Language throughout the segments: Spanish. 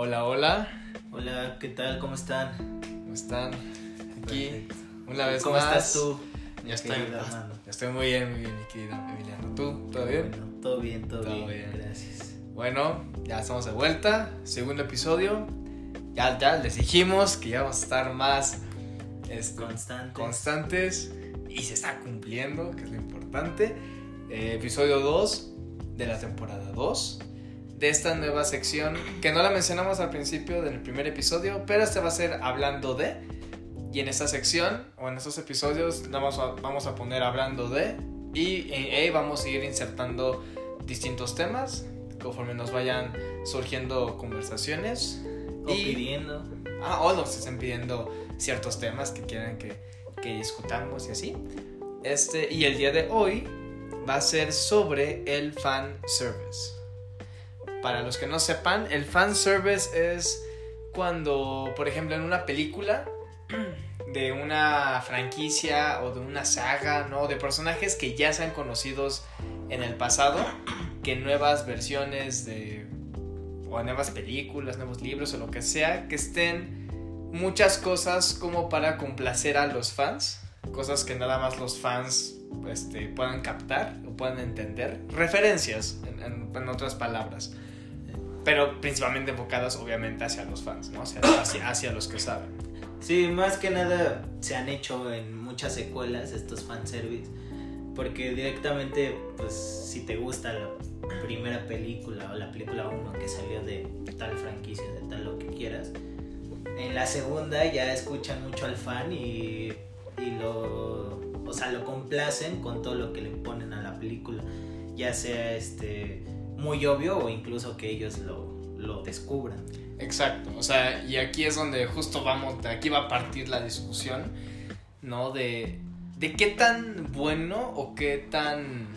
hola, hola. Hola, ¿qué tal? ¿Cómo están? ¿Cómo están? Aquí, Perfecto. una vez ¿Cómo más. estás tú? Ya mi estoy, ya estoy muy bien, muy bien, mi querido Emiliano. ¿Tú? ¿Todo bien? Bueno, todo bien, todo, Todo bien, bien. gracias. Bueno, ya estamos de vuelta. Segundo episodio. Ya, ya les dijimos que ya vamos a estar más este, Constante. constantes y se está cumpliendo, que es lo importante. Eh, episodio 2 de la temporada 2 de esta nueva sección que no la mencionamos al principio del primer episodio, pero este va a ser hablando de. Y en esta sección o en estos episodios vamos a, vamos a poner hablando de y eh, eh, vamos a ir insertando distintos temas conforme nos vayan surgiendo conversaciones. O y- pidiendo. Ah, o nos estén pidiendo ciertos temas que quieran que, que discutamos y así. Este, y el día de hoy va a ser sobre el fan service. Para los que no sepan, el fan service es cuando, por ejemplo, en una película de una franquicia o de una saga, ¿no? De personajes que ya sean conocidos en el pasado, que nuevas versiones de o nuevas películas, nuevos libros o lo que sea, que estén muchas cosas como para complacer a los fans, cosas que nada más los fans este, puedan captar o puedan entender, referencias en, en- en otras palabras, pero principalmente enfocadas obviamente hacia los fans, ¿no? Hacia, hacia, hacia los que saben. Sí, más que nada se han hecho en muchas secuelas estos fanservice. Porque directamente, pues, si te gusta la primera película o la película 1 que salió de tal franquicia, de tal lo que quieras, en la segunda ya escuchan mucho al fan y, y lo, o sea, lo complacen con todo lo que le ponen a la película. Ya sea este muy obvio o incluso que ellos lo, lo descubran. Exacto, o sea, y aquí es donde justo vamos, de aquí va a partir la discusión, ¿no? De, de qué tan bueno o qué tan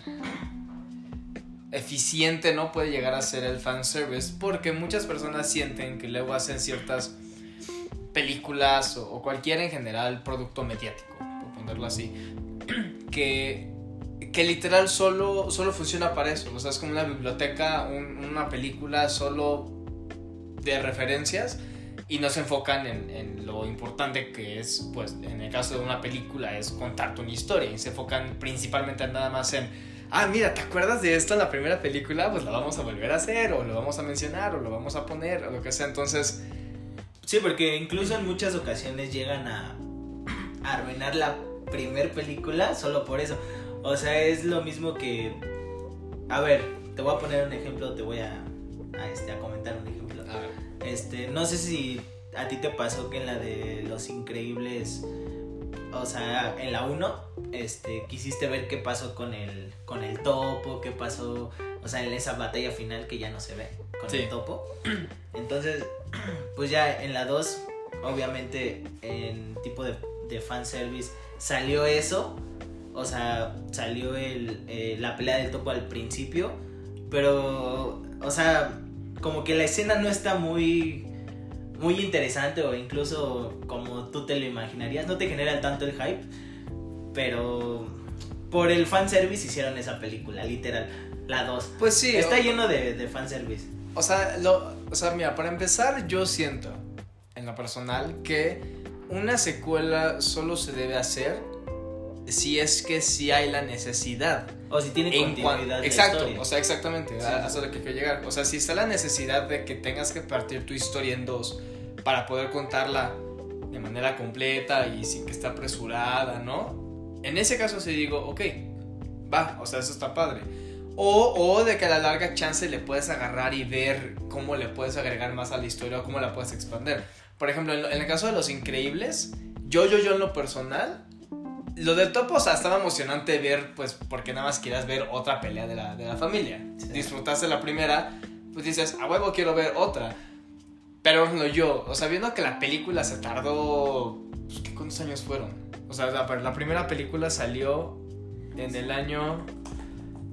eficiente no puede llegar a ser el fanservice, porque muchas personas sienten que luego hacen ciertas películas o, o cualquier en general producto mediático, por ponerlo así, que, que literal solo, solo funciona para eso, o sea, es como una biblioteca, un- una película solo de referencias y no se enfocan en, en lo importante que es, pues en el caso de una película, es contarte una historia y se enfocan principalmente nada más en, ah, mira, ¿te acuerdas de esto en la primera película? Pues la vamos a volver a hacer o lo vamos a mencionar o lo vamos a poner o lo que sea. Entonces, Sí, porque incluso en muchas ocasiones llegan a, arruinar la primer película solo por eso. O sea, es lo mismo que... A ver, te voy a poner un ejemplo, te voy a, a, este, a comentar un ejemplo. a ver, Este, no sé si a ti te pasó que en la de Los Increíbles, o sea, en la 1, este, quisiste ver qué pasó con el, con el topo, qué pasó, o sea, en esa batalla final que ya no se ve con Sí. el topo. Entonces, pues ya en la 2, obviamente, en tipo de, de fanservice, salió eso, o sea, salió el, eh, la pelea del topo al principio, pero, o sea, como que la escena no está muy muy interesante o incluso como tú te lo imaginarías, no te genera tanto el hype, pero por el fanservice hicieron esa película, literal, la 2. pues sí, Está o, lleno de, de fanservice. o sea, lo, o sea, mira, para empezar, yo siento en lo personal que una secuela solo se debe hacer si es que sí hay la necesidad. O si tiene En continuidad de exacto, historia. o sea, exactamente, Sí. a- a eso es lo que quiero llegar. O sea, si está la necesidad de que tengas que partir tu historia en dos para poder contarla de manera completa y sin que esté apresurada, ¿no? En ese caso sí digo, ok, va, o sea, eso está padre. O, o de que a la larga chance le puedes agarrar y ver cómo le puedes agregar más a la historia o cómo la puedes expandir. Por ejemplo, en, en el caso de Los Increíbles, yo, yo, yo en lo personal, lo del topo, o sea, estaba emocionante ver, pues, porque nada más quieras ver otra pelea de la, de la familia. Sí. Disfrutaste la primera, pues dices, a huevo quiero ver otra. Pero no yo, o sea, viendo que la película se tardó, pues, ¿qué cuántos años fueron? O sea, la, la primera película salió en el año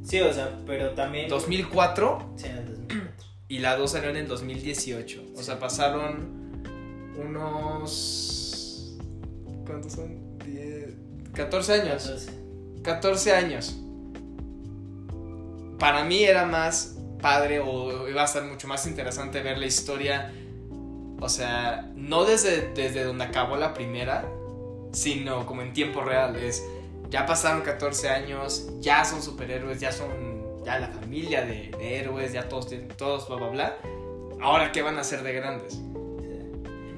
Sí, o sea, pero también... 2004 Sí, en el 2004. y la 2 salió en el 2018. O Sí. sea, pasaron unos... ¿Cuántos son? 10... 14 años. Entonces, 14 años. Para mí era más padre o iba a ser mucho más interesante ver la historia o sea, no desde, desde donde acabó la primera, sino como en tiempo real. Es, ya pasaron 14 años, ya son superhéroes, ya son ya la familia de, de héroes, ya todos, tienen- todos, bla, bla, bla. Ahora, ¿qué van a hacer de grandes?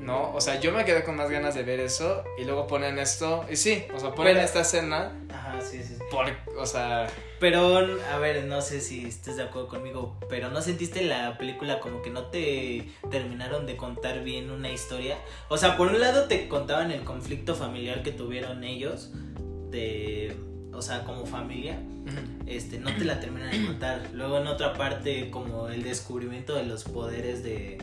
¿No? O sea, yo me quedé con más ganas de ver eso y luego ponen esto. Y sí, o sea, ponen Pero- esta escena Ajá, sí, sí. sí. por, o sea, Pero, a ver, no sé si estés de acuerdo conmigo, pero ¿no sentiste la película como que no te terminaron de contar bien una historia? O sea, por un lado te contaban el conflicto familiar que tuvieron ellos, de, o sea, como familia, este, no te la terminan de contar. Luego en otra parte, como el descubrimiento de los poderes de,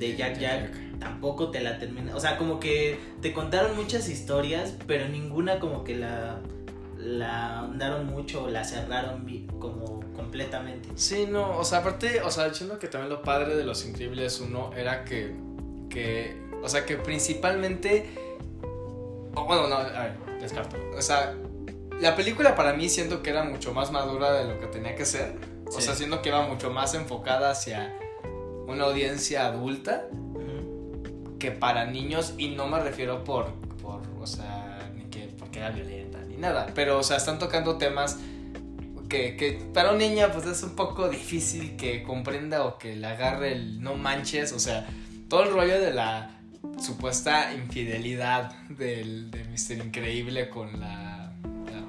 de Jack Jack, tampoco te la terminan. O sea, como que te contaron muchas historias, pero ninguna como que la, la andaron mucho o la cerraron como completamente. Sí, no, o sea, aparte, o sea, yo siento que también lo padre de Los Increíbles 1 era que, que, o sea, que principalmente, o bueno, no, a ver, descarto, o sea, la película para mí siento que era mucho más madura de lo que tenía que ser, o sea, siento que iba mucho más enfocada hacia una audiencia adulta que para niños, y no me refiero por, por o sea, ni que porque era violenta, ni nada, pero, o sea, están tocando temas que, que para un niño pues es un poco difícil que comprenda o que le agarre el no manches, o sea, todo el rollo de la supuesta infidelidad del, de Mr. Increíble con la,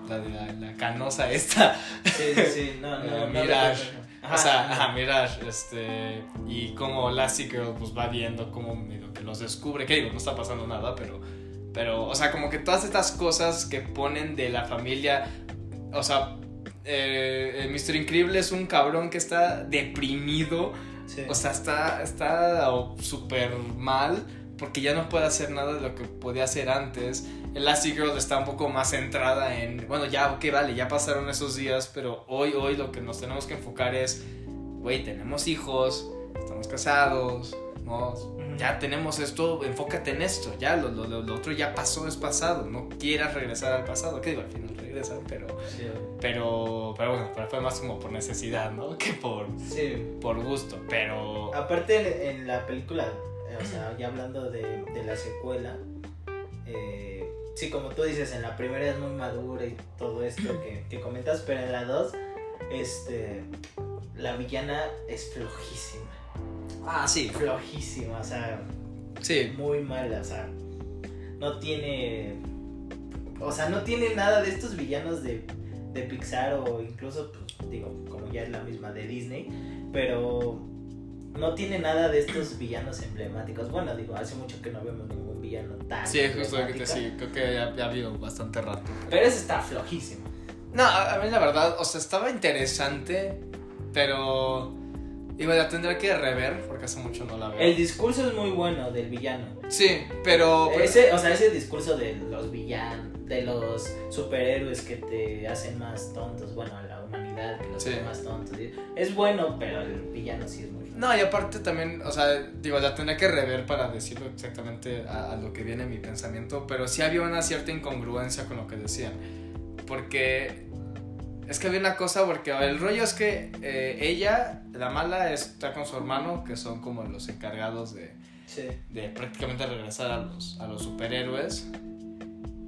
la, la, canosa esta, Sí, sí, sí, no, no, Eh, no O sea, ajá. Mirage, este, y como Girl pues va viendo como medio que los descubre, que digo, no está pasando nada, pero, pero, o sea, como que todas estas cosas que ponen de la familia, o sea, eh, el Mr. Increíble es un cabrón que está deprimido, Sí. o sea, está, está súper mal porque ya no puede hacer nada de lo que podía hacer antes. Girl está un poco más centrada en, bueno, ya, ok, vale, ya pasaron esos días, pero hoy, hoy lo que nos tenemos que enfocar es, güey, tenemos hijos, estamos casados, ¿no? Ya tenemos esto, enfócate en esto, ya, lo, lo, lo- otro ya pasó, es pasado, no quieras regresar al pasado, que digo, al final regresan, pero, Sí, pero, pero bueno, pero fue más como por necesidad, ¿no? Que por, sí. por gusto, pero... Aparte en, en la película, eh, o sea, ya hablando de, de la secuela, eh, sí, como tú dices, en la primera es muy madura y todo esto que, que comentas, pero en la dos, este, la villana es flojísima, Ah, sí, flojísima, o sea, sí, muy mala, o sea, no tiene, o sea, no tiene nada de estos villanos de, de Pixar o incluso, pues, digo, como ya es la misma de Disney, pero no tiene nada de estos villanos emblemáticos. Bueno, digo, hace mucho que no vemos ningún villano tan sí, es justo lo que te sí, creo que ya, ya ha habido bastante rato. Pero ese está flojísimo. No, a, mí la verdad, o sea, estaba interesante, pero... Digo, la tendré que rever porque hace mucho no la veo. El discurso es muy bueno del villano. Sí, pero... pero- Ese, o sea, ese discurso de los villanos, de los superhéroes que te hacen más tontos, bueno, a la humanidad que los Sí. hace más tontos. Es bueno, pero el villano sí es muy. No, y aparte también, o sea, digo, la tendré que rever para decirlo exactamente a, a lo que viene en mi pensamiento, pero sí había una cierta incongruencia con lo que decían. Porque es que había una cosa, porque el rollo es que eh, ella, la mala, está con su hermano, que son como los encargados de, Sí. de prácticamente regresar a los, a los superhéroes.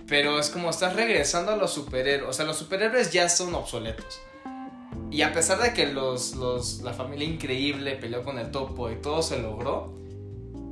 Pero es como estás regresando a los superhéroes. O sea, los superhéroes ya son obsoletos. Y a pesar de que los, los, la familia increíble peleó con el topo y todo se logró,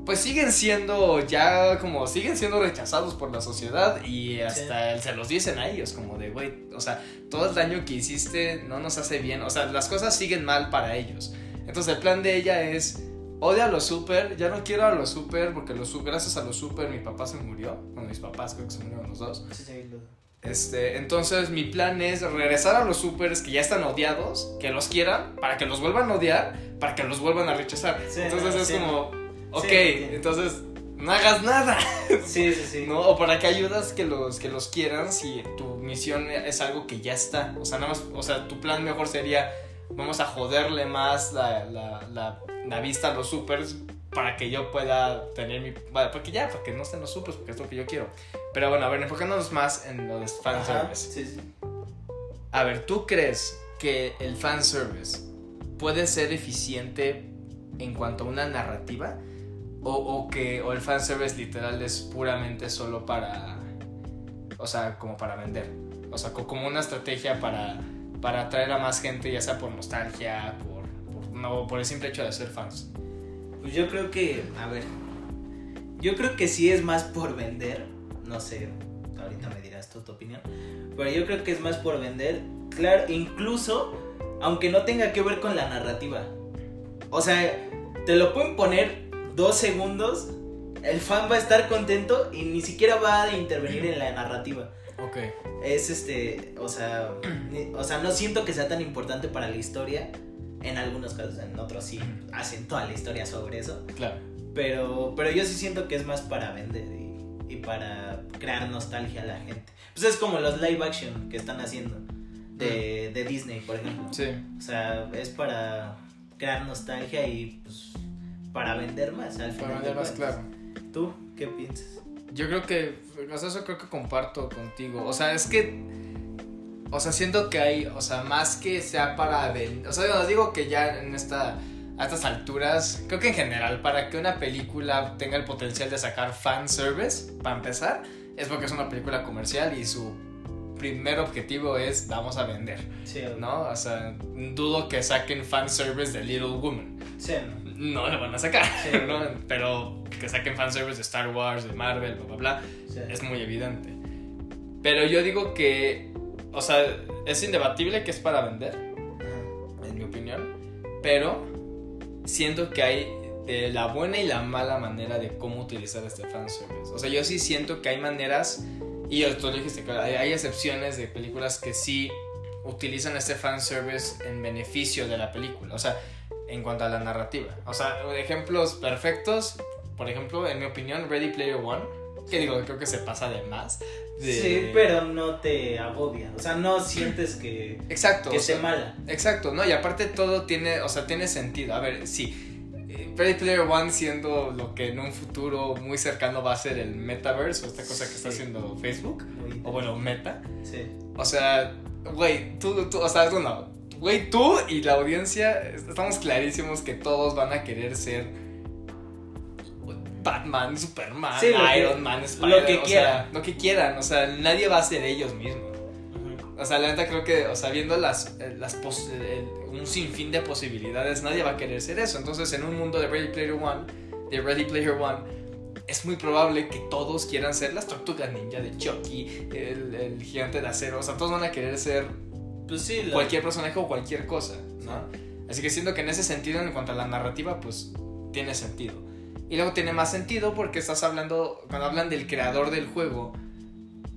pues siguen siendo ya como, siguen siendo rechazados por la sociedad y hasta se los dicen a ellos, como de, güey, o sea, todo el daño que hiciste no nos hace bien, o sea, las cosas siguen mal para ellos. Entonces el plan de ella es, odia a los super, ya no quiero a los super porque los, gracias a los super mi papá se murió, bueno, mis papás creo que se murieron los dos. Sí, sí, lo- Este, entonces mi plan es regresar a los supers que ya están odiados, que los quieran, para que los vuelvan a odiar, para que los vuelvan a rechazar. Sí, entonces no, es sí. como, ok, entiendo. entonces no hagas nada, Sí, sí, sí. ¿no? O para que ayudas que los, que los quieran si tu misión es algo que ya está. O sea, nada más, o sea, tu plan mejor sería, vamos a joderle más la, la, la, la vista a los supers para que yo pueda tener mi... Bueno, porque ya, para que no estén los supers, porque es lo que yo quiero. Pero bueno, a ver, enfocándonos más en lo de fanservice. sí, sí. A ver, ¿tú crees que el fanservice puede ser eficiente en cuanto a una narrativa? O, o que o el fanservice literal es puramente solo para. O sea, como para vender. O sea, co- como una estrategia para, para atraer a más gente, ya sea por nostalgia, por, por, no, por el simple hecho de ser fans. Pues yo creo que, a ver, yo creo que sí es más por vender, no sé, ahorita me dirás tú tu opinión, pero yo creo que es más por vender, claro, incluso aunque no tenga que ver con la narrativa. O sea, te lo pueden poner dos segundos, el fan va a estar contento y ni siquiera va a intervenir en la narrativa. Ok. Es este, o sea, o sea, no siento que sea tan importante para la historia. En algunos casos, en otros sí hacen toda la historia sobre eso. Claro. Pero, pero yo sí siento que es más para vender y, y para crear nostalgia a la gente. Pues es como los live action que están haciendo de, de Disney, por ejemplo. Sí. O sea, es para crear nostalgia y pues para vender más al final. Para de vender más claro. ¿Tú qué piensas? Yo creo que, o sea, eso creo que comparto contigo. O sea, es que, o sea, siento que hay, o sea, más que sea para vender, o sea, os digo que ya en esta, a estas alturas, creo que en general, para que una película tenga el potencial de sacar fan service, para empezar, es porque es una película comercial y su primer objetivo es vamos a vender, Sí, ¿no? O sea, dudo que saquen fan service de Little Woman Sí, ¿no? no lo van a sacar, Sí. ¿no? Pero que saquen fanservice de Star Wars, de Marvel, bla, bla, bla, Sí. es muy evidente. Pero yo digo que, o sea, es indebatible que es para vender, en mi opinión, pero siento que hay de la buena y la mala manera de cómo utilizar este fanservice. O sea, yo sí siento que hay maneras, y tú dijiste, que hay, hay excepciones de películas que sí utilizan este fanservice en beneficio de la película. O sea, en cuanto a la narrativa. O sea, ejemplos perfectos, por ejemplo, en mi opinión, Ready Player One, que digo, creo que se pasa de más. De- Sí, pero no te agobia. O sea, no sientes que, Exacto. que o sea, esté mala. Exacto, ¿no? Y aparte todo tiene, o sea, tiene sentido. A ver, sí. eh, Ready Player One siendo lo que en un futuro muy cercano va a ser el metaverse o esta cosa que está haciendo Facebook. Muy- O bueno, Meta. Sí. O sea, güey, tú, tú, o sea, tú no. Güey, tú y la audiencia estamos clarísimos que todos van a querer ser Batman, Superman, Sí, lo que- Iron Man, Spider, lo que o sea, quieran. lo que quieran, o sea, nadie va a ser ellos mismos. O sea, la neta creo que, o sea, viendo las, eh, las pos- el- un sinfín de posibilidades, nadie va a querer ser eso. Entonces, en un mundo de Ready Player One, de Ready Player One, es muy probable que todos quieran ser las tortugas ninja de Chucky, el, el gigante de acero. O sea, todos van a querer ser Pues sí, la- cualquier personaje o cualquier cosa, ¿no? Así que siento que en ese sentido, en cuanto a la narrativa, pues tiene sentido. Y luego tiene más sentido porque estás hablando, cuando hablan del creador del juego,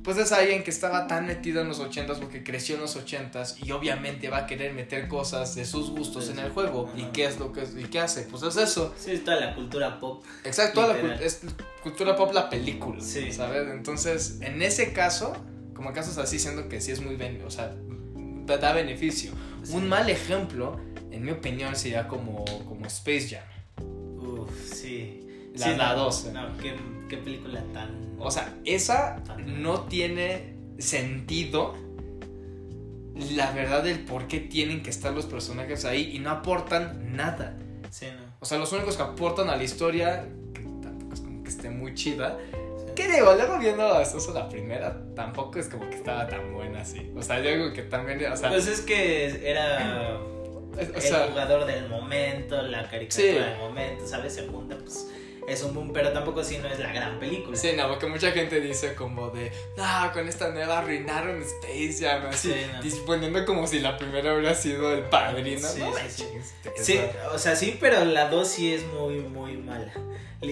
pues es alguien que estaba tan metido en los 80s porque creció en los 80s y obviamente va a querer meter cosas de sus gustos en el juego. ¿Y Ajá. qué es lo que y qué hace? Pues es eso. Sí, toda la cultura pop. Exacto, toda la es cultura pop la película, Sí. ¿sabes? Entonces, en ese caso, como casos así, siendo que sí es muy, ben- o sea, da, da beneficio. Sí. Un mal ejemplo, en mi opinión, sería como, como Space Jam. La- Sí, la no, qué, qué película tan. O sea, esa no tiene sentido la verdad del por qué tienen que estar los personajes ahí y no aportan nada. Sí, no. O sea, los únicos que aportan a la historia, que tampoco es como que esté muy chida. ¿Qué digo? Luego viendo eso, la primera, tampoco es como que estaba tan buena así. O sea, yo digo que también, o sea, Pues es que era el jugador del momento, la caricatura Sí. del momento, ¿sabes? Se junta, pues es un boom, pero tampoco sí no es la gran película. sí, no, porque mucha gente dice como de, no, con esta nueva arruinaron Space Jam, así, Sí, no. disponiendo como si la primera hubiera sido el padrino, Sí, ¿no? sí, sí. o sea, sí, pero la 2 sí es muy, muy mala.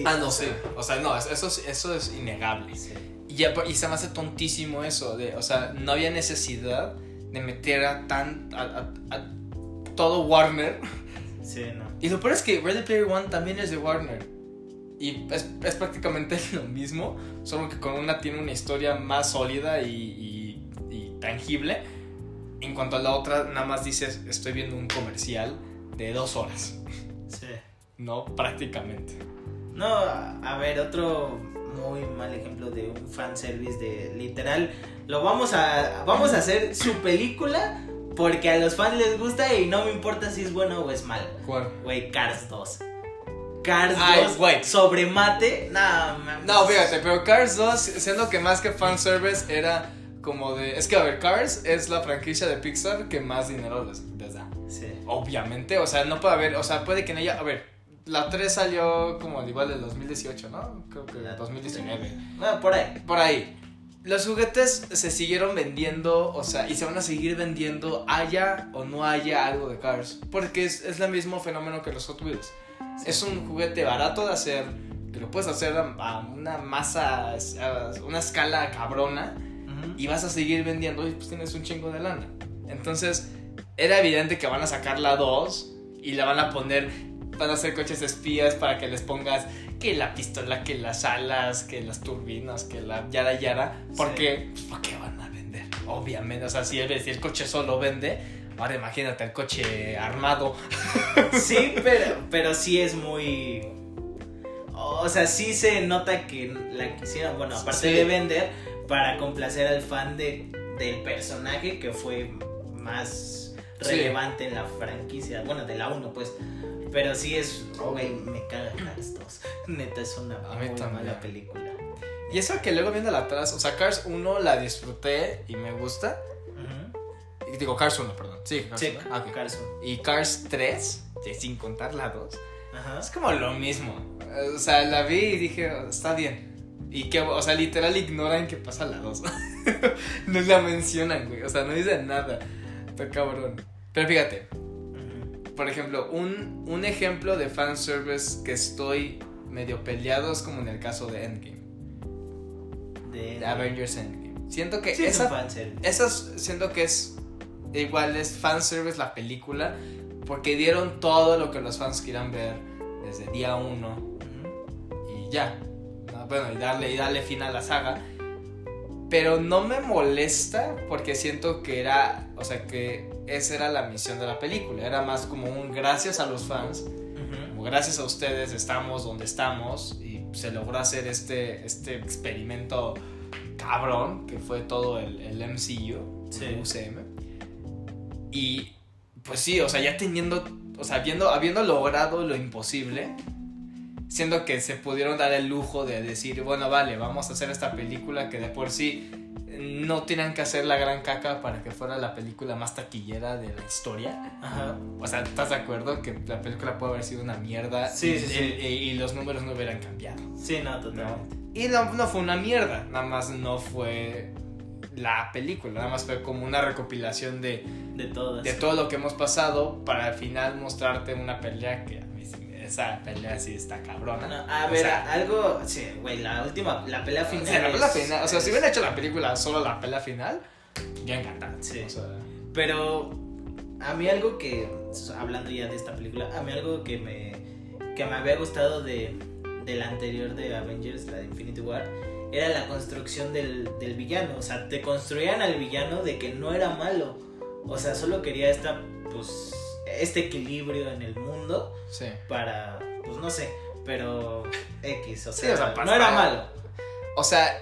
Ah, no, sí. O sea, no, eso, es- eso es innegable. Sí. Y, ya, y se me hace tontísimo eso, de, o sea, no había necesidad de meter a tan, a, a- a todo Warner. Sí, no. Y lo peor es que Ready Player One también es de Warner. Y es, es prácticamente lo mismo, solo que con una tiene una historia más sólida y, y- y tangible. En cuanto a la otra, nada más dices, estoy viendo un comercial de dos horas. Sí. No, prácticamente. No, a ver, otro muy mal ejemplo de un fanservice de literal. Lo vamos a. Vamos a hacer su película porque a los fans les gusta y no me importa si es bueno o es malo. ¿Cuál? Güey, Cars 2. Cars Ay, 2 güey. sobre mate. No, mames. No, fíjate, pero Cars 2, siendo que más que fanservice era como de... Es que, a ver, Cars es la franquicia de Pixar que más dinero les, les da. Sí. Obviamente, o sea, no puede haber, o sea, puede que en ella... A ver, la 3 salió como al igual del 2018, ¿no? Creo que La- 2019. Bueno, por ahí. Por ahí. Los juguetes se siguieron vendiendo, o sea, y se van a seguir vendiendo haya o no haya algo de Cars. Porque es, es el mismo fenómeno que los Hot Wheels. Es un juguete barato de hacer, que lo puedes hacer a, una masa, a una escala cabrona, y vas a seguir vendiendo y pues tienes un chingo de lana. Entonces, era evidente que van a sacar la 2 y la van a poner, van a hacer coches espías para que les pongas que la pistola, que las alas, que las turbinas, que la yara yara. Porque, pues, ¿por qué van a vender? Obviamente, o sea, si el, si el coche solo vende, ahora imagínate el coche armado. Sí, pero, pero sí es muy. O sea, sí se nota que la quisieron, bueno, aparte Sí. de vender, para complacer al fan de, del personaje que fue más Sí. relevante en la franquicia. Bueno, de la 1, pues. Pero sí es. Güey, me caga Cars 2. Neta, es una A muy mala película. Y eso que luego viendo atrás, o sea, Cars 1 la disfruté y me gusta. Digo, Cars 1, perdón. Sí, Cars Sí, 1. Ah, ok. Cars 1. Y Cars 3, sí, sin contar la 2, Ajá. es como lo mismo. O sea, la vi y dije, "Oh, está bien. Y que, o sea, literal ignoran que pasa la 2. no la mencionan, güey. O sea, no dicen nada. Está cabrón. Pero fíjate, por ejemplo, un, un ejemplo de fanservice que estoy medio peleado es como en el caso de Endgame. De, De Avengers Endgame. Siento que Sí, es esa es- siento que es igual es fanservice la película porque dieron todo lo que los fans quieran ver desde día uno y ya. ¿no? Bueno, y darle, y darle fin a la saga. Pero no me molesta porque siento que era, o sea, que esa era la misión de la película. Era más como un gracias a los fans, como gracias a ustedes estamos donde estamos y se logró hacer este, este experimento cabrón que fue todo el, el MCU, Sí. el UCM. Y pues sí, o sea, ya teniendo, o sea, habiendo, habiendo logrado lo imposible, siendo que se pudieron dar el lujo de decir, bueno, vale, vamos a hacer esta película que de por sí no tienen que hacer la gran caca para que fuera la película más taquillera de la historia. Ajá. O sea, ¿estás de acuerdo que la película puede haber sido una mierda Sí, y, sí, sí. y- y los números no hubieran cambiado? Sí, no, totalmente. Y no, no fue una mierda, nada más no fue la película, nada más fue como una recopilación de, De todas. de todo lo que hemos pasado para al final mostrarte una pelea que a mí esa pelea sí está cabrona. No, a O ver, sea, algo. Sí, güey, la última. La pelea o final. sea, la pelea es- final, o sea, si hubieran hecho la película solo la pelea final, ya encantado. Sí. O sea, Pero a mí algo que, hablando ya de esta película, a mí algo que me, que me había gustado de, de la anterior de Avengers, la de Infinity War, era la construcción del, del villano. O sea, te construían al villano de que no era malo. O sea, solo quería esta, pues, este equilibrio en el mundo sí. para, pues no sé, pero X, o Sí, sea, o sea, no era malo. O sea,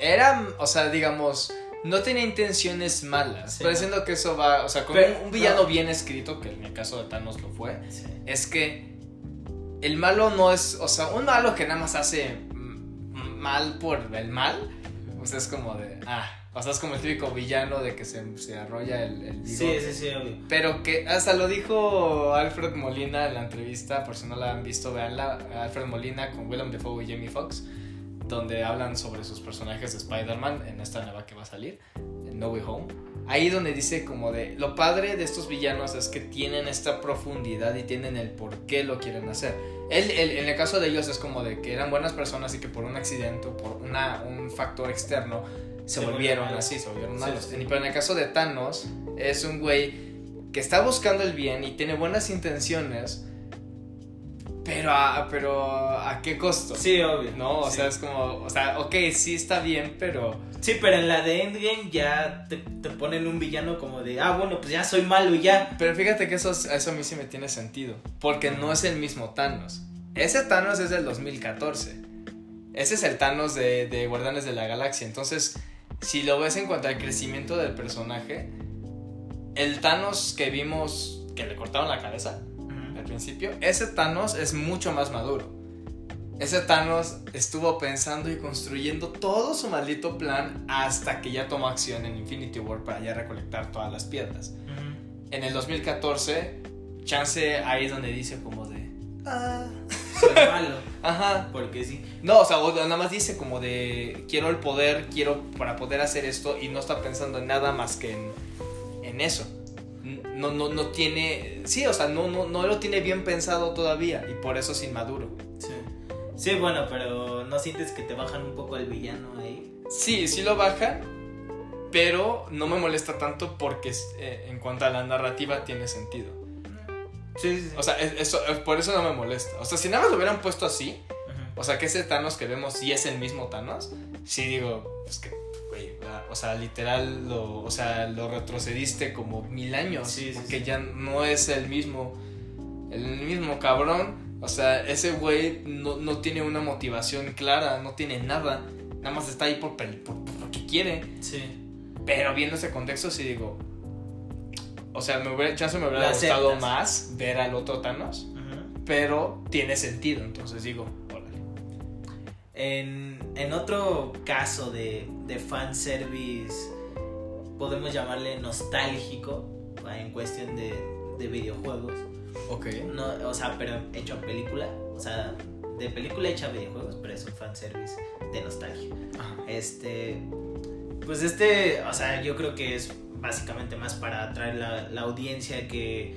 era, o sea, digamos, no tenía intenciones malas. Sí, no. siento que eso va, o sea, con Pero- un, un villano no. bien escrito, que en el caso de Thanos lo fue, es que el malo no es, o sea, un malo que nada más hace mal por el mal, sea, es como de, ah, o sea, es como el típico villano de que se, se arrolla el, el Sí, bigote. sí, sí, obvio. Pero que hasta lo dijo Alfred Molina en la entrevista, por si no la han visto, veanla. Alfred Molina con Willem Dafoe y Jamie Foxx, donde hablan sobre sus personajes de Spider-Man en esta nueva que va a salir, en No Way Home. Ahí donde dice como de, lo padre de estos villanos es que tienen esta profundidad y tienen el por qué lo quieren hacer. Él, él- en el caso de ellos es como de que eran buenas personas y que por un accidente o por una, un factor externo se, Se volvieron así, se volvieron Sí, malos. sí. Pero en el caso de Thanos, es un güey que está buscando el bien y tiene buenas intenciones, pero a, pero a qué costo? Sí, obvio. ¿No? O Sí. sea, es como, o sea, ok, sí está bien, pero... Sí, pero en la de Endgame ya te, te ponen un villano como de, ah, bueno, pues ya soy malo y ya. Pero fíjate que eso, eso a mí sí me tiene sentido, porque no es el mismo Thanos. Ese Thanos es del 2014. Ese es el Thanos de, de Guardianes de la Galaxia. Entonces, si lo ves en cuanto al crecimiento del personaje, el Thanos que vimos que le cortaron la cabeza, principio, ese Thanos es mucho más maduro. Ese Thanos estuvo pensando y construyendo todo su maldito plan hasta que ya tomó acción en Infinity War para ya recolectar todas las piedras. En el 2014, Chance ahí es donde dice como de... Ah. Soy malo. Ajá. Porque sí. No, o sea, nada más dice como de quiero el poder, quiero para poder hacer esto y no está pensando en nada más que en, en eso. No, no, no tiene, sí, o sea, no, no, no lo tiene bien pensado todavía y por eso es inmaduro. Sí. Sí, bueno, pero ¿no sientes que te bajan un poco el villano ahí? Sí, sí lo bajan, pero no me molesta tanto porque eh, en cuanto a la narrativa tiene sentido. Sí, sí, sí. O sea, es- eso, es- por eso no me molesta. O sea, si nada más lo hubieran puesto así, Ujú. O sea, que ese Thanos que vemos sí es el mismo Thanos. Sí digo, pues que, güey, o sea, literal, lo, o sea, lo retrocediste como mil años. Sí, porque sí. ya no es el mismo, el mismo cabrón. O sea, ese güey no, no tiene una motivación clara, no tiene nada. Nada más está ahí por, por, por lo que quiere. Sí. Pero viendo ese contexto, sí digo. O sea, me hubiera, chance me hubiera gustado más ver al otro Thanos. Pero tiene sentido, entonces digo. En, en otro caso de, de fanservice, podemos llamarle nostálgico, ¿va? en cuestión de, de videojuegos. Ok. No, o sea, pero hecho a película. O sea, de película hecha a videojuegos, pero es un fanservice de nostalgia. Ajá. Este. Pues este, o sea, yo creo que es básicamente más para atraer la, la audiencia que,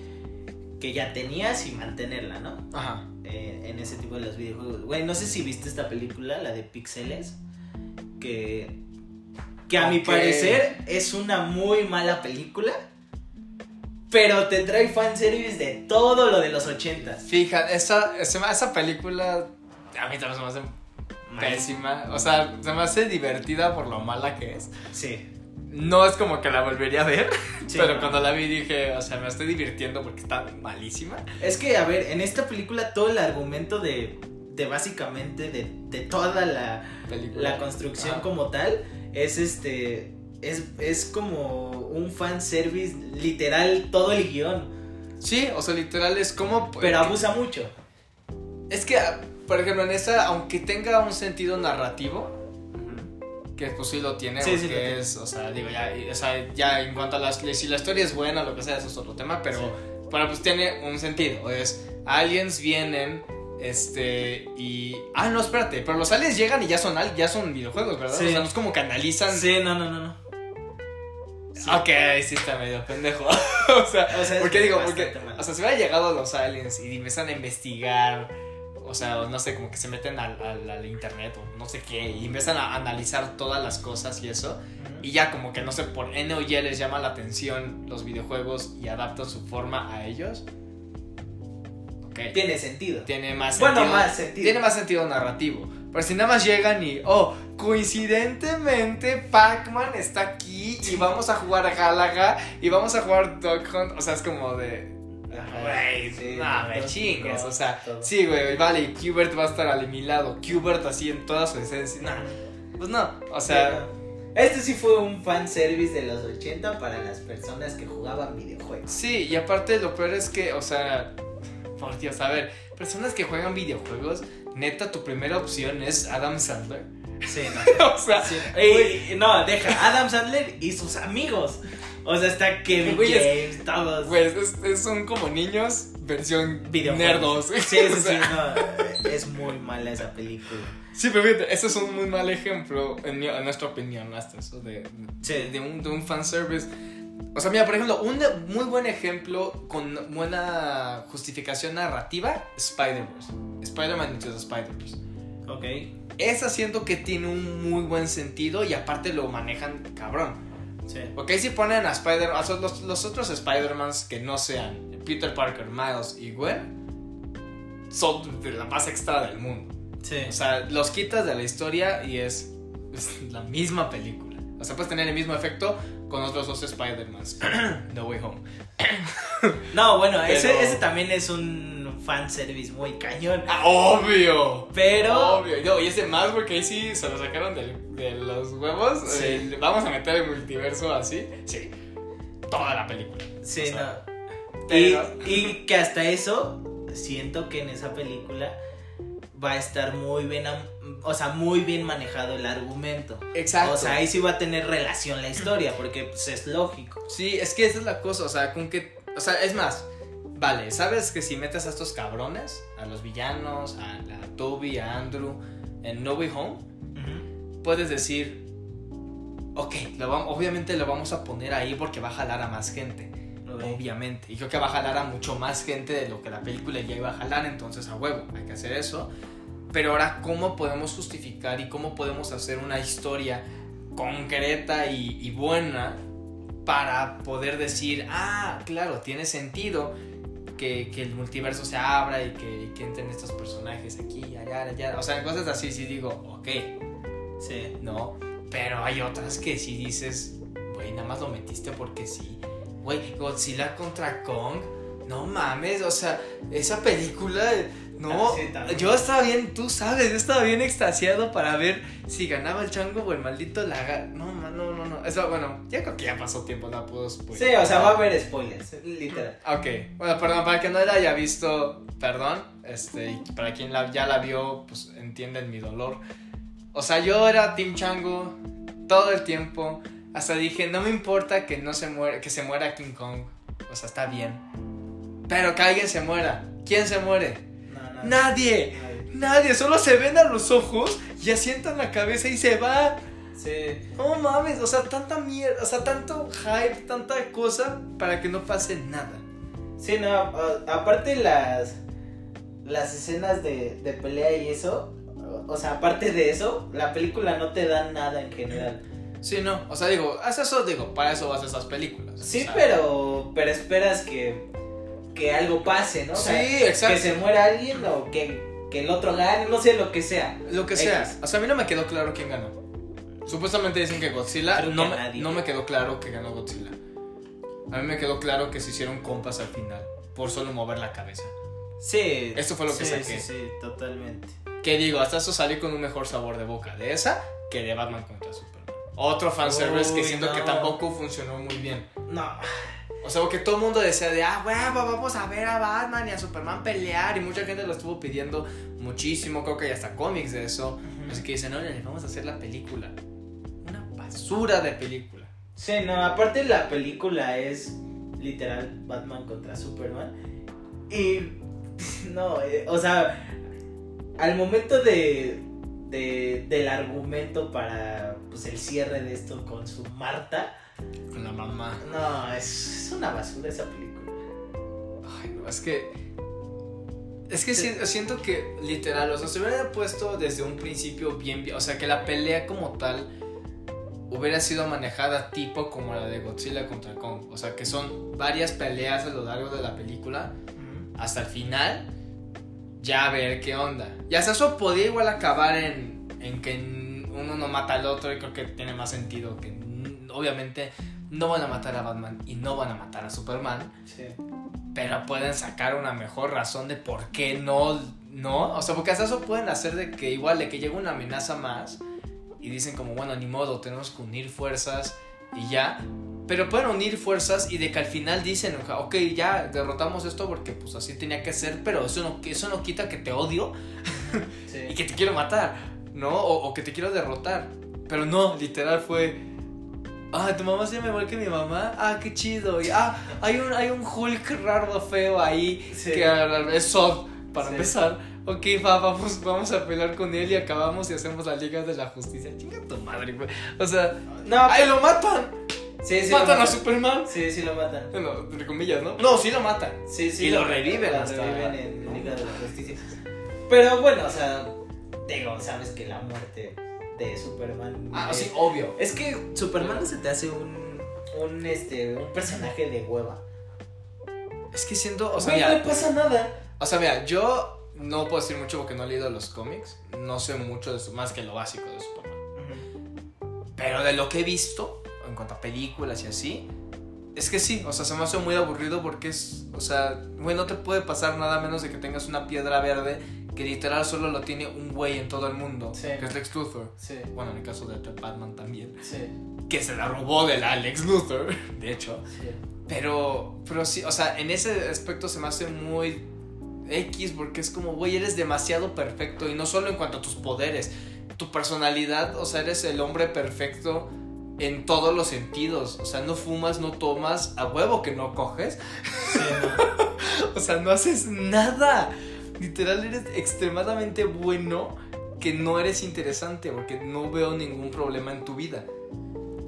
que ya tenías y mantenerla, ¿no? Ajá. Eh, en ese tipo de los videojuegos. Güey, no sé si viste esta película, la de Pixeles, que, que a mi parecer es una muy mala película, pero te trae fanservice de todo lo de los ochentas. Fija, esa, esa, esa película a mí también se me hace pésima. O sea, se me hace divertida por lo mala que es. Sí. No es como que la volvería a ver, Sí, pero no. cuando la vi dije, o sea, me estoy divirtiendo porque está malísima. Es que, a ver, en esta película todo el argumento de, de básicamente de, de toda la, la construcción Ajá. como tal es este es, es como un fanservice literal todo el guion Sí, o sea, literal es como... pero abusa mucho Es que, por ejemplo, en esa, aunque tenga un sentido narrativo, que pues sí lo tiene, Sí, porque sí lo tiene. es, o sea, digo, ya, o sea, ya en cuanto a las, si la historia es buena lo que sea, eso es otro tema, pero, Sí. pero pues tiene un sentido, es, aliens vienen, este, y, ah, no, espérate, pero los aliens llegan y ya son, ya son videojuegos, ¿verdad? O sea, no es como que analizan, sí no no no no Sí. ok, sí está medio pendejo, o sea, O sea, porque digo, porque, o sea, si hubieran llegado los aliens y empiezan a investigar, o sea, no sé, como que se meten al, al- al internet o no sé qué, y empiezan a analizar todas las cosas y eso, y ya como que no sé, por N o Y les llama la atención los videojuegos y adaptan su forma a ellos. Ok. tiene sentido Tiene más Bueno, sentido. más sentido. Tiene más sentido narrativo. Pero si nada más llegan y, oh, coincidentemente Pac-Man está aquí y vamos a jugar a Galaga y vamos a jugar Dog Hunt. O sea, es como de. Güey, sí, no me chingues. O sea, todo. sí, güey, vale, y Qbert va a estar a mi lado. Qbert así en toda su esencia. No, pues no. O sea, este sí fue un fanservice de los 80 para las personas que jugaban videojuegos sí, y aparte lo peor es que, o sea, por Dios, a ver, personas que juegan videojuegos, neta, tu primera opción es Adam Sandler. sí no o sea, Sí. Ey, no, deja, Adam Sandler y sus amigos. O sea, está Kevin Güey, es- todos. Güey, es- es- son como niños versión nerdos. Sí, sí, O sí, no, es muy mala esa película. Sí, pero fíjate, ese es un muy mal ejemplo, en, mi- en nuestra opinión, hasta eso, de, Sí. de, un, de un fanservice. O sea, mira, por ejemplo, un muy buen ejemplo con buena justificación narrativa, Spider-Verse. Spider-Man Into the Spider-Verse. Ok. Esa siento que tiene un muy buen sentido y aparte lo manejan cabrón. Sí. Ok, si ponen a Spider, a los, los otros Spider-Mans que no sean Peter Parker, Miles y Gwen, son de la más extra del mundo. Sí. O sea, los quitas de la historia y es, es la misma película. O sea, puedes tener el mismo efecto con otros dos Spider-Mans. no Way Home. No, bueno, ese también es un fanservice muy cañón. ¡Ah, obvio! Pero. Obvio. No, y ese más porque ahí sí se lo sacaron de, de los huevos. Sí. Eh, vamos a meter el multiverso así. Sí. Toda la película. Sí, O sea, no. pero- Y, y que hasta eso siento que en esa película va a estar muy bien, o sea, muy bien manejado el argumento. Exacto. O sea, ahí sí va a tener relación la historia, porque pues, es lógico. Sí, es que esa es la cosa, o sea, con que, o sea, es más, vale, ¿sabes que si metes a estos cabrones, a los villanos, a, a Toby, a Andrew, en No Way Home, puedes decir, ok, obviamente lo vamos a poner ahí porque va a jalar a más gente. Obviamente. Y creo que va a jalar a mucho más gente de lo que la película ya iba a jalar. Entonces, a huevo, hay que hacer eso. Pero ahora, ¿cómo podemos justificar y cómo podemos hacer una historia concreta y, buena para poder decir, ah, claro, tiene sentido que, que, el multiverso se abra y que, que, entren estos personajes aquí, allá, allá. O sea, cosas así sí digo, ok. Sí. No. Pero hay otras que sí dices, güey, nada más lo metiste porque sí. Güey, Godzilla contra Kong. No mames, o sea, esa película. No, yo estaba bien, tú sabes, yo estaba bien extasiado para ver si ganaba el chango o el maldito laga. No, no. Eso, bueno, ya creo que ya pasó tiempo, no puedo spoiler. Sí, o sea, va a haber spoilers, literal. Ok, bueno, perdón, para que no la haya visto, perdón. Este, y para quien ya la vio, pues entienden mi dolor. O sea, yo era Team Chango todo el tiempo. Hasta dije, no me importa que no se muera, que se muera King Kong. O sea, está bien. Pero que alguien se muera. ¿Quién se muere? nadie. nadie. Solo se ven a los ojos y asientan la cabeza y se van. Sí. No mames, o sea, tanta mierda, o sea, tanto hype, tanta cosa para que no pase nada. Sí, no, aparte las las escenas de, de pelea y eso, o sea, aparte de eso, la película no te da nada en general. Sí, no, o sea, digo, haz eso, digo, para eso vas a esas películas. Sí, pero, pero esperas que, que algo pase, ¿no? sí, exacto. Que se muera alguien o que, el otro gane, no sé, lo que sea. Lo que sea. O sea, a mí no me quedó claro quién ganó. Supuestamente dicen que Godzilla, no, me, no me quedó claro que ganó Godzilla. A mí me quedó claro que se hicieron compas al final, por solo mover la cabeza. Sí. Eso fue lo que sí, saqué. Sí, sí, totalmente. Que digo, hasta eso salí con un mejor sabor de boca de esa que de Batman contra Superman. Otro fanservice que siento que tampoco funcionó muy bien. No. O sea, porque todo el mundo decía de, ah, bueno, vamos a ver a Batman y a Superman pelear. Y mucha gente lo estuvo pidiendo muchísimo. Creo que hay hasta cómics de eso. Así que dicen, oye, vamos a hacer la película. Basura de película. Sí, no, aparte la película es literal Batman contra Superman. Y, no, eh, o sea, al momento de, del argumento para pues, el cierre de esto con su Marta. Con la mamá. No, es, una basura esa película. Ay, no, es que. Es que siento que, literal, o sea, se hubiera puesto desde un principio bien. O sea, que la pelea como tal hubiera sido manejada tipo como la de Godzilla contra Kong. O sea, que son varias peleas a lo largo de la película hasta el final ya a ver qué onda. Y hasta eso podía igual acabar en, en que uno no mata al otro y creo que tiene más sentido que obviamente no van a matar a Batman y no van a matar a Superman. Sí. Pero pueden sacar una mejor razón de por qué no, no. O sea, porque hasta eso pueden hacer de que igual de que llegue una amenaza más y dicen como, bueno, ni modo, tenemos que unir fuerzas y ya. Pero pueden unir fuerzas y de que al final dicen, ok, ya derrotamos esto porque pues así tenía que ser, pero eso no, eso no quita que te odio y que te quiero matar, ¿no? O, que te quiero derrotar. Pero no, literal fue, ah, tu mamá se llama igual que mi mamá, ah, qué chido. Y, ah, hay un, hay un Hulk raro, feo ahí, que es Sod, para empezar. Ok, va, vamos, vamos a pelear con él y acabamos y hacemos la Liga de la Justicia. Chinga tu madre, güey. O sea, no, ¡ay, lo matan! Sí, sí. ¿Matan a Superman? Sí, sí lo matan. Bueno, entre comillas, ¿no? No, sí lo matan. Sí, sí. Y lo, reviven lo reviven en Liga de la Justicia. Pero bueno, o sea, digo, sabes que la muerte de Superman. Ah, sí, obvio. Es que Superman no se te hace un. Un, este, un personaje de hueva. Es que siento. O sea, no, no le pasa nada. O sea, mira, yo no puedo decir mucho porque no he leído los cómics. No sé mucho de su, más que lo básico de Superman. Pero de lo que he visto, en cuanto a películas y así, es que sí, o sea, se me hace muy aburrido porque es, o sea, güey, no te puede pasar nada menos de que tengas una piedra verde que literal solo lo tiene un güey en todo el mundo, que es Lex Luthor. Sí. Bueno, en el caso de Batman también. Sí. Que se la robó de la Lex Luthor, de hecho. Sí. Pero, pero sí, o sea, en ese aspecto se me hace muy X porque es como, güey, eres demasiado perfecto y no solo en cuanto a tus poderes, tu personalidad, o sea, eres el hombre perfecto en todos los sentidos, o sea, no fumas, no tomas, a huevo que no coges, Sí, no. o sea, no haces nada, literal eres extremadamente bueno que no eres interesante porque no veo ningún problema en tu vida.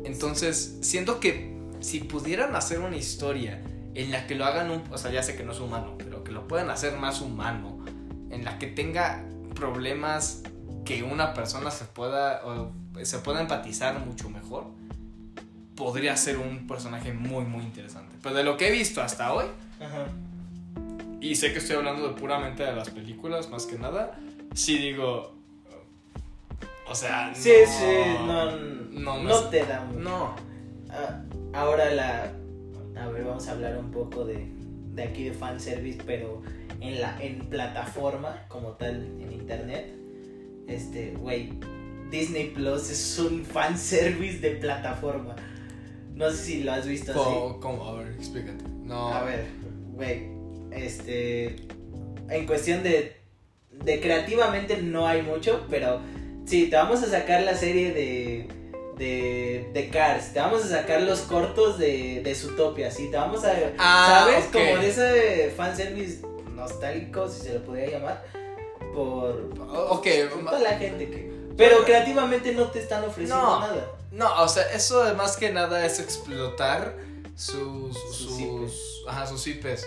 Entonces, siento que si pudieran hacer una historia en la que lo hagan un, o sea, ya sé que no es humano, pero que lo puedan hacer más humano, en la que tenga problemas que una persona se pueda o se pueda empatizar mucho mejor, podría ser un personaje muy muy interesante. Pero de lo que he visto hasta hoy, Ajá. y sé que estoy hablando de puramente de las películas más que nada, sí digo, o sea, Sí, no- sí, no, no, no, te da mucho. no, Ah, ahora la. A ver, vamos a hablar un poco de, de aquí de fanservice, pero en la en plataforma como tal, en internet. Este, güey, Disney Plus es un fanservice de plataforma. No sé si lo has visto así. ¿Cómo, cómo? A ver, explícate. No, A ver, güey, este, en cuestión de, de creativamente no hay mucho, pero sí, te vamos a sacar la serie de, de, de Cars, te vamos a sacar los cortos de, de Zootopia, sí, te vamos a, Ah, ¿sabes? Como de ese fanservice nostálgico, si se le podría llamar, por, ok, toda la gente que... Pero creativamente no te están ofreciendo No. nada. no, o sea, eso más que nada es explotar sus, Sus ajá, sus IPs.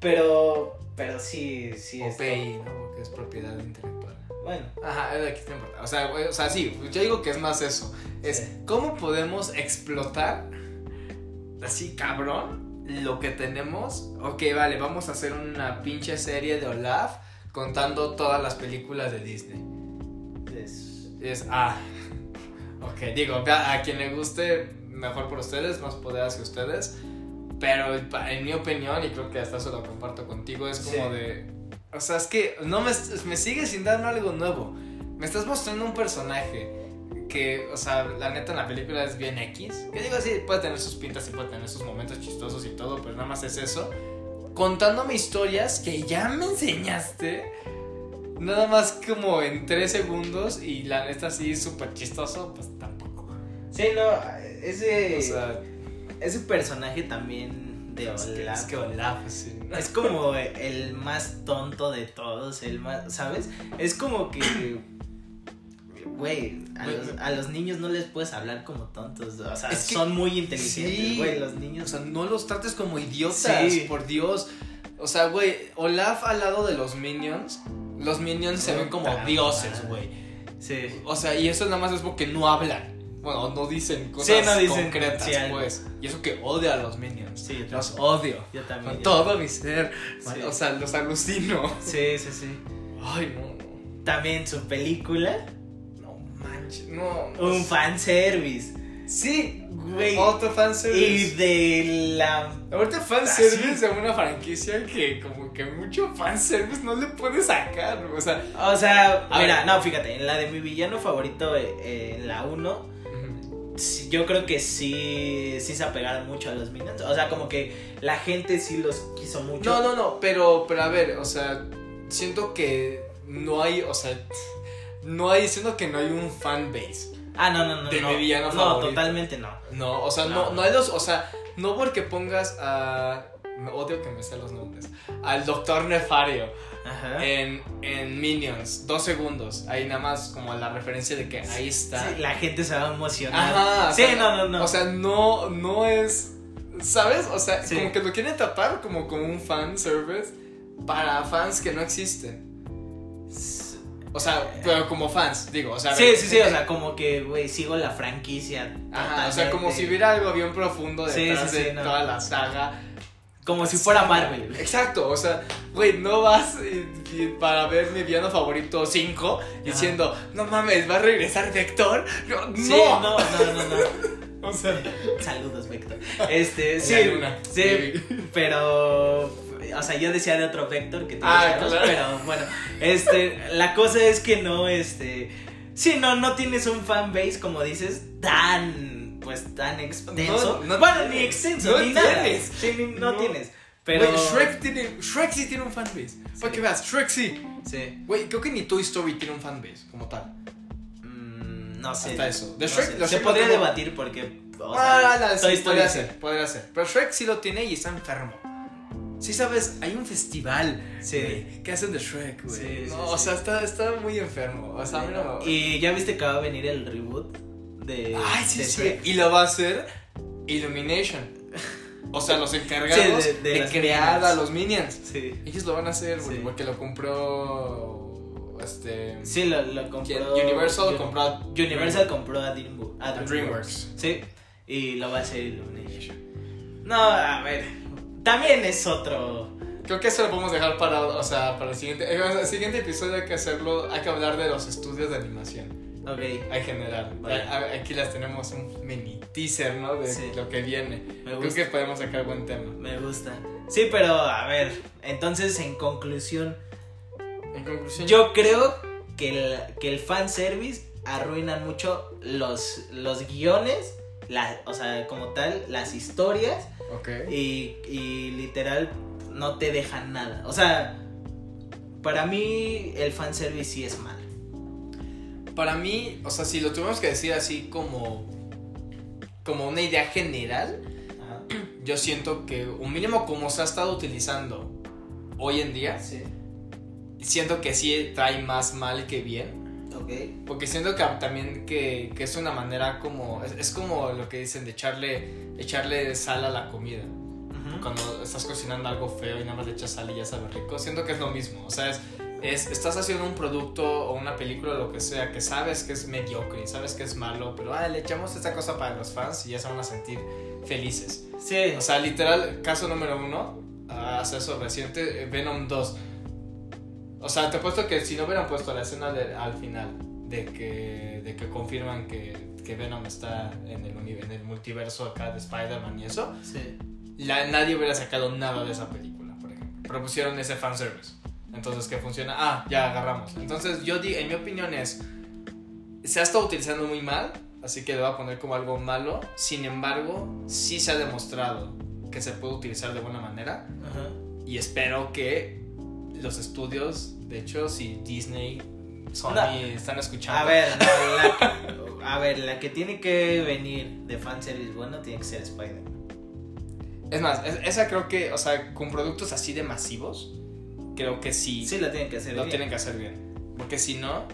Pero, pero sí, sí. o es PI, ¿no? Porque es propiedad intelectual. Bueno, Ajá, es de aquí te importa. O sea, o sea, sí, yo digo que es más eso. Es Sí. cómo podemos explotar así, cabrón, lo que tenemos. Ok, vale, vamos a hacer una pinche serie de Olaf contando todas las películas de Disney. es... Es, ah, ok, digo, a, a quien le guste, mejor por ustedes, más poder hacia ustedes. Pero en mi opinión, y creo que hasta eso lo comparto contigo, es como Sí. de. O sea, es que no me, me sigue sin darme algo nuevo. Me estás mostrando un personaje que, o sea, la neta en la película es bien X. Que digo así, puede tener sus pintas y puede tener sus momentos chistosos y todo, pero nada más es eso. Contándome historias que ya me enseñaste. Nada más como en tres segundos y la neta así súper chistoso, pues tampoco. Sí, no, ese, O sea, ese personaje también de Olaf es que Olaf, sí. es como el más tonto de todos, el más, ¿sabes? Es como que, güey, a, los, a los niños no les puedes hablar como tontos, o sea, Es que- son muy inteligentes, sí. güey, los O niños. sea, no los trates como idiotas, Sí. por Dios. O sea, güey, Olaf al lado de los minions, los minions se ven como dioses, güey. Sí. O sea, y eso nada más es porque no hablan. Bueno, no dicen cosas Sí, no dicen, concretas, sí, pues. Y eso que odio a los minions. Sí, yo los también. odio. Yo también. Con todo mi ser. Sí. O sea, los alucino. Sí, sí, sí. Ay, no, no. También su película, No manches. No. un fanservice. Sí, Güey. Otro Y fanservice. de la Ahorita fanservice de una franquicia que como que mucho fanservice no le puede sacar. O sea, O sea, mira, ver. no, fíjate, en la de mi villano favorito, eh, eh, en la 1, sí, yo creo que sí, sí se apegaron mucho a los Minions. O sea, como que la gente sí los quiso mucho. No, no, no, pero, pero a ver, o sea, siento que no hay, o sea, no hay, siento que no hay un fanbase. Ah, no, no, no. De no, mi villano No, favorito. totalmente no. No, o sea, no, No. no hay los, o sea, no porque pongas a, me odio que me sean los nombres, al Doctor Nefario Ajá. en, en Minions, dos segundos, ahí nada más como la referencia de que ahí está. Sí, la gente se va a emocionar. Ajá, sí, sea, no, no, no. O sea, no, no es. ¿Sabes? O sea, Sí. como que lo quieren tapar como como un fan service para fans que no existen. O sea, pero como fans, digo, o sea. a sí, sí, sí, o sea, como que, güey, sigo la franquicia. Ajá, o sea, como si hubiera algo bien profundo detrás sí, sí, de no. toda la saga. Como si fuera Marvel. Exacto, o sea, güey, no vas para ver mi villano favorito 5 diciendo, no mames, va a regresar Vector. No, Sí, no. no, no, no. O sea, Saludos, Vector. Este, sí, luna. sí, pero, o sea, yo decía de otro Vector que Ah, claro. pero bueno, este, la cosa es que no, este, sí, no, no tienes un fanbase, como dices, tan, pues, tan extenso. No, no bueno, ni extenso, ni nada. tienes. Sí, ni- no, tienes. Pero. Güey, Shrek, tiene, Shrek sí tiene un fanbase. Para que veas, Shrek sí. Sí. Güey, creo que ni Toy Story tiene un fanbase como tal. Mm, no sé. Hasta eso. De Shrek- sé. Se Shrek podría debatir porque. o ah, sea, la, Toy sí, Story podría sí. ser, podría ser. Pero Shrek sí lo tiene y está enfermo. Sí, sabes, hay un festival Sí. güey, que hacen de Shrek, güey. Sí, sí, no, sí. o sea, está, está muy enfermo. O sea, a mí no Y ya viste que va a venir el reboot de. Ay, sí, de sí. Shrek? Y lo va a hacer Illumination. O sea, los encargados Sí, de- de de, crear Minions. a los Minions. Sí. Ellos lo van a hacer, Sí. porque lo compró. Este. Sí, lo, lo compró. Universal Uni- compró a Universal compró a, Dreamwo- a DreamWorks. DreamWorks. Sí. Y lo va a hacer Illumination. No, a ver. También es otro. Creo que eso lo podemos dejar para, o sea, para el siguiente. El siguiente episodio hay que hacerlo. Hay que hablar de los estudios de animación. Ok. En general. Vale. Aquí las tenemos un mini teaser, ¿no? De Sí. lo que viene. Me Creo gusta. que podemos sacar buen tema. Me gusta. Sí, pero a ver. Entonces, en conclusión, En conclusión, yo creo que el, que el fanservice arruina mucho los, los guiones. La, o sea, como tal, las historias. Ok. y, y literal no te dejan nada. O sea, para mí el fanservice sí es mal. Para mí, o sea, si lo tuvimos que decir así como. Como una idea general, yo siento que un mínimo como se ha estado utilizando hoy en día, Sí. siento que sí trae más mal que bien. Ok. Porque siento que también que, que es una manera como. Es, es como lo que dicen de echarle, echarle sal a la comida. Cuando estás cocinando algo feo y nada más le echas sal y ya sabe rico. Siento que es lo mismo. O sea, es, es- estás haciendo un producto o una película o lo que sea que sabes que es mediocre sabes que es malo, pero ah, le echamos esta cosa para los fans y ya se van a sentir felices. Sí. O sea, literal, caso número uno, a eso reciente, eh, Venom 2. O sea, te he puesto que si no hubieran puesto la escena de- al final de que, de que confirman que, que Venom está en el, en el multiverso acá de Spider-Man y eso, sí. la- nadie hubiera sacado nada de esa película, por ejemplo. Pero pusieron ese fanservice. Entonces, ¿qué funciona? Ah, ya agarramos. Entonces, yo di, en mi opinión es, se ha estado utilizando muy mal, así que le voy a poner como algo malo. Sin embargo, sí se ha demostrado que se puede utilizar de buena manera. Ajá. Y espero que los estudios, de hecho, si Disney, Sony No. están escuchando. A ver, no, la, a ver, la que tiene que venir de fanservice bueno tiene que ser Spider-Man. Es más, es- esa creo que, o sea, con productos así de masivos, creo que sí, Sí, lo tienen que hacer lo bien. tienen que hacer bien. Porque si no,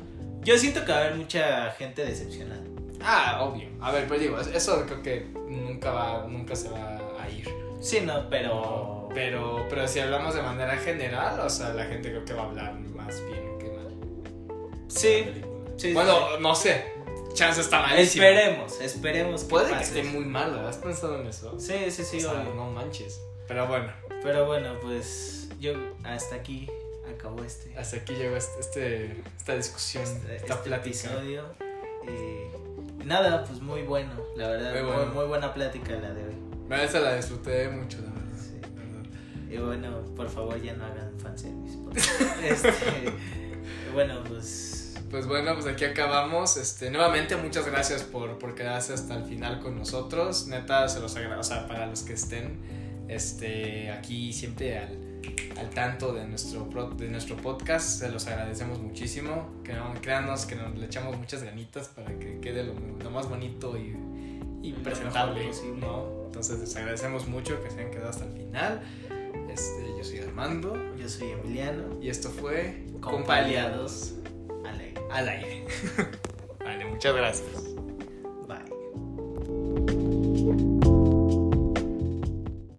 Yo siento que va a haber mucha gente decepcionada. ah, obvio. A ver, pero digo, eso creo que nunca va, nunca se va a ir. Sí, no, pero. Pero, pero si hablamos de manera general, o sea, la gente creo que va a hablar más bien que mal. Sí. sí, Bueno, no sé. Chance está malísimo. Esperemos, esperemos que Puede que pase esté muy malo, ¿has pensado en eso? Sí, sí, sí, O sea, no manches. Pero bueno, Pero bueno, pues yo hasta aquí acabó este, hasta aquí llegó este, este- esta discusión, este, esta este plática. episodio. Nada, pues muy bueno, la verdad. Muy Muy, bueno. muy buena plática la de hoy. Esa la disfruté mucho, la verdad. Sí. la verdad. Y bueno, por favor ya no hagan fanservice. este, bueno, pues Pues bueno, pues aquí acabamos. Este, nuevamente, muchas gracias por, por quedarse hasta el final con nosotros. Neta, se los agradezco. O sea, para los que estén este, aquí siempre al, al tanto de nuestro, de nuestro podcast, se los agradecemos muchísimo. Que no, créanos que nos le echamos muchas ganitas para que quede lo, lo más bonito y, y presentable. posible. ¿no? Entonces, les agradecemos mucho que se hayan quedado hasta el final. Este, yo soy Armando yo soy Emiliano. y esto fue Compaliados. Compaliados Alegre. al aire. vale, muchas gracias.